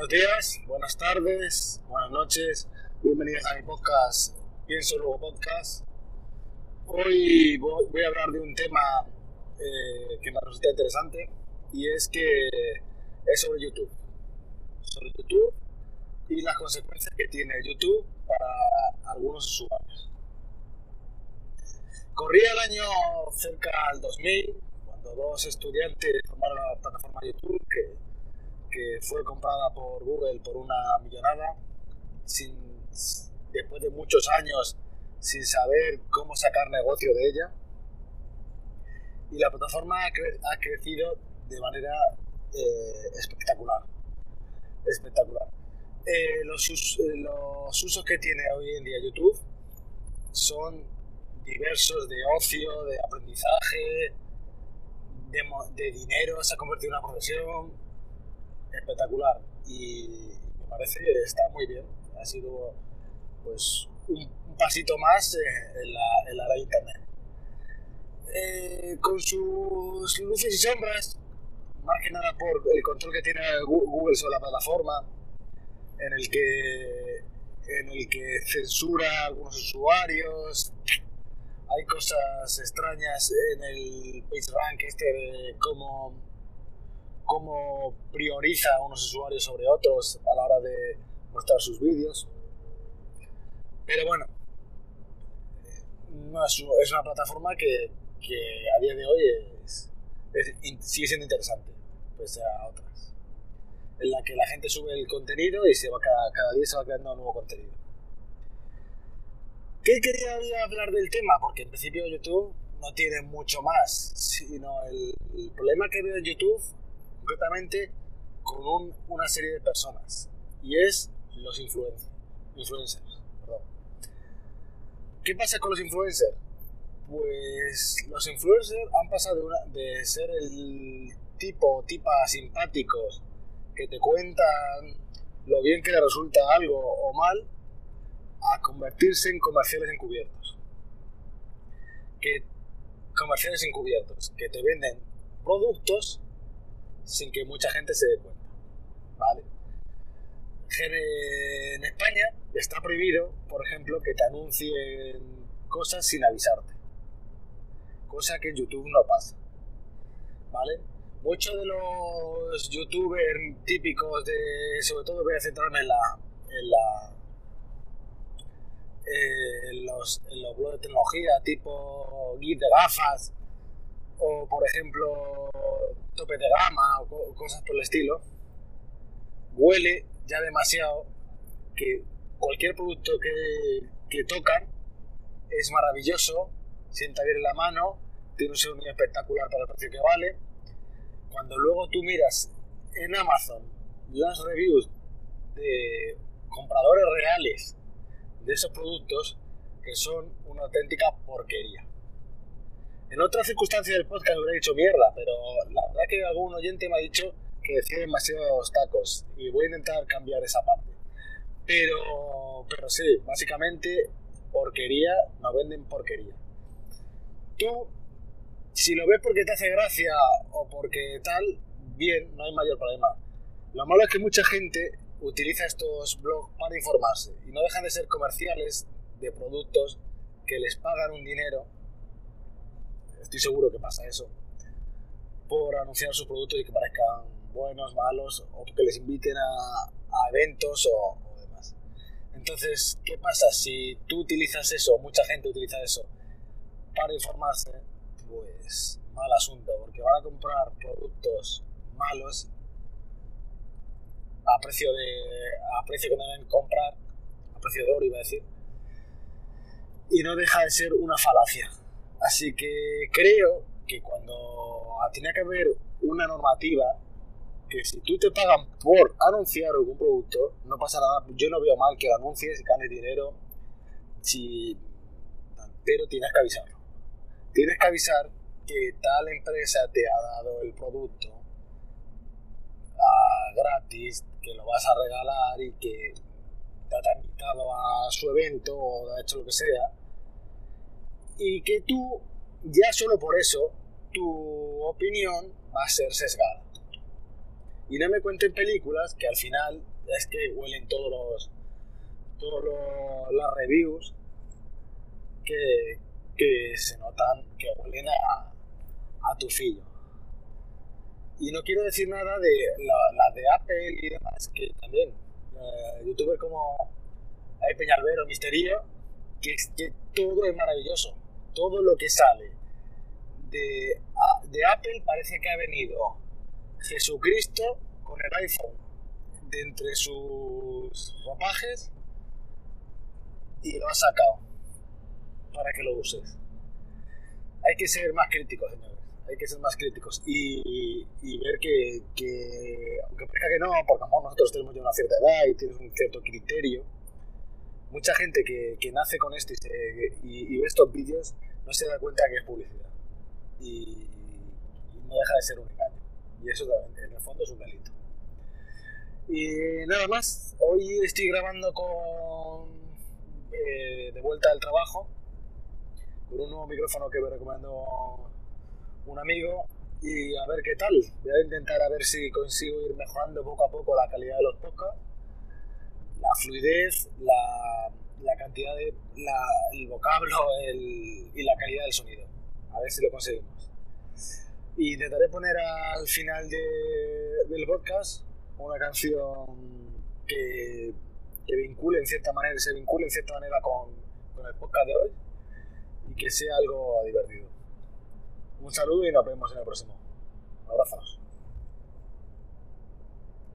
buenos días, buenas tardes, buenas noches. Bienvenidos a mi podcast, Pienso Luego Podcast. Hoy voy a hablar de un tema eh, que me resulta interesante y es que es sobre YouTube. Sobre YouTube y las consecuencias que tiene YouTube para algunos usuarios. Corría el año cerca del 2000 cuando dos estudiantes formaron la plataforma YouTube que que fue comprada por Google por una millonada, sin, después de muchos años sin saber cómo sacar negocio de ella. Y la plataforma ha, crecido de manera eh, espectacular. Espectacular. Eh, los, los usos que tiene hoy en día YouTube son diversos de ocio, de aprendizaje, de, de dinero, se ha convertido en una profesión, espectacular y me parece que está muy bien. Ha sido pues un, pasito más en la, en la de Internet. Eh, con sus luces y sombras, más que nada por el control que tiene Google sobre la plataforma, en el que, en el que censura a algunos usuarios. Hay cosas extrañas en el PageRank este de cómo cómo prioriza a unos usuarios sobre otros a la hora de mostrar sus vídeos. Pero bueno, no es, una plataforma que, que, a día de hoy es, sigue siendo interesante, pese a otras. En la que la gente sube el contenido y se va cada, cada día se va creando nuevo contenido. ¿Qué quería hablar del tema? Porque en principio YouTube no tiene mucho más, sino el problema que veo en YouTube concretamente con una serie de personas y es los influencers. influencers ¿Qué pasa con los influencers? Pues los influencers han pasado de, ser el tipo o tipa simpáticos que te cuentan lo bien que le resulta algo o mal a convertirse en comerciales encubiertos. Que comerciales encubiertos que te venden productos sin que mucha gente se dé cuenta. ¿Vale? En España está prohibido, por ejemplo, que te anuncien cosas sin avisarte. Cosa que en YouTube no pasa. ¿Vale? Muchos de los youtubers típicos de. Sobre todo voy a centrarme en la. en la. Eh, en los, en los blogs de tecnología tipo Git de gafas o por ejemplo tope de gama o cosas por el estilo, huele ya demasiado que cualquier producto que, que tocan es maravilloso, sienta bien en la mano, tiene un sonido espectacular para el precio que vale. Cuando luego tú miras en Amazon las reviews de compradores reales de esos productos, que son una auténtica porquería. En otras circunstancias del podcast hubiera dicho mierda, pero la verdad que algún oyente me ha dicho que decía demasiados tacos y voy a intentar cambiar esa parte. Pero, pero sí, básicamente porquería, no venden porquería. Tú, si lo ves porque te hace gracia o porque tal, bien, no hay mayor problema. Lo malo es que mucha gente utiliza estos blogs para informarse y no dejan de ser comerciales de productos que les pagan un dinero estoy seguro que pasa eso, por anunciar sus productos y que parezcan buenos, malos, o que les inviten a, eventos o, demás. Entonces, ¿qué pasa? Si tú utilizas eso, mucha gente utiliza eso para informarse, pues mal asunto, porque van a comprar productos malos a precio de a precio que deben comprar, a precio de oro iba a decir, y no deja de ser una falacia. Así que creo que cuando tenía que haber una normativa que si tú te pagan por anunciar algún producto, no pasa nada. Yo no veo mal que lo anuncies ganes dinero, si, pero tienes que avisarlo. Tienes que avisar que tal empresa te ha dado el producto a gratis, que lo vas a regalar y que te ha invitado a su evento o ha hecho lo que sea y que tú, ya solo por eso, tu opinión va a ser sesgada. Y no me cuenten películas que al final es que huelen todos los todas las reviews que, que se notan que huelen a, a tufillo. Y no quiero decir nada de las de Apple y demás, que también, eh, youtubers como hay Peñalver o Misterio, que, que todo es maravilloso. Todo lo que sale de, de Apple parece que ha venido Jesucristo con el iPhone de entre sus ropajes y lo ha sacado para que lo uses. Hay que ser más críticos, señores hay que ser más críticos y, ver que, aunque parezca que no, porque nosotros tenemos ya una cierta edad y tienes un cierto criterio, mucha gente que, nace con esto y, ve estos vídeos no se da cuenta que es publicidad. Y, no deja de ser un engaño. Y eso en el fondo es un delito. Y nada más, hoy estoy grabando con eh, de vuelta al trabajo con un nuevo micrófono que me recomendó un amigo y a ver qué tal. Voy a intentar a ver si consigo ir mejorando poco a poco la calidad de los podcasts, la fluidez, la, la cantidad de la, el vocablo el, y la calidad del sonido. A ver si lo conseguimos. Y intentaré poner al final de, del podcast una canción que, que, vincule en cierta manera, se vincule en cierta manera con, con el podcast de hoy y que sea algo divertido. Un saludo y nos vemos en el próximo. Abrazos.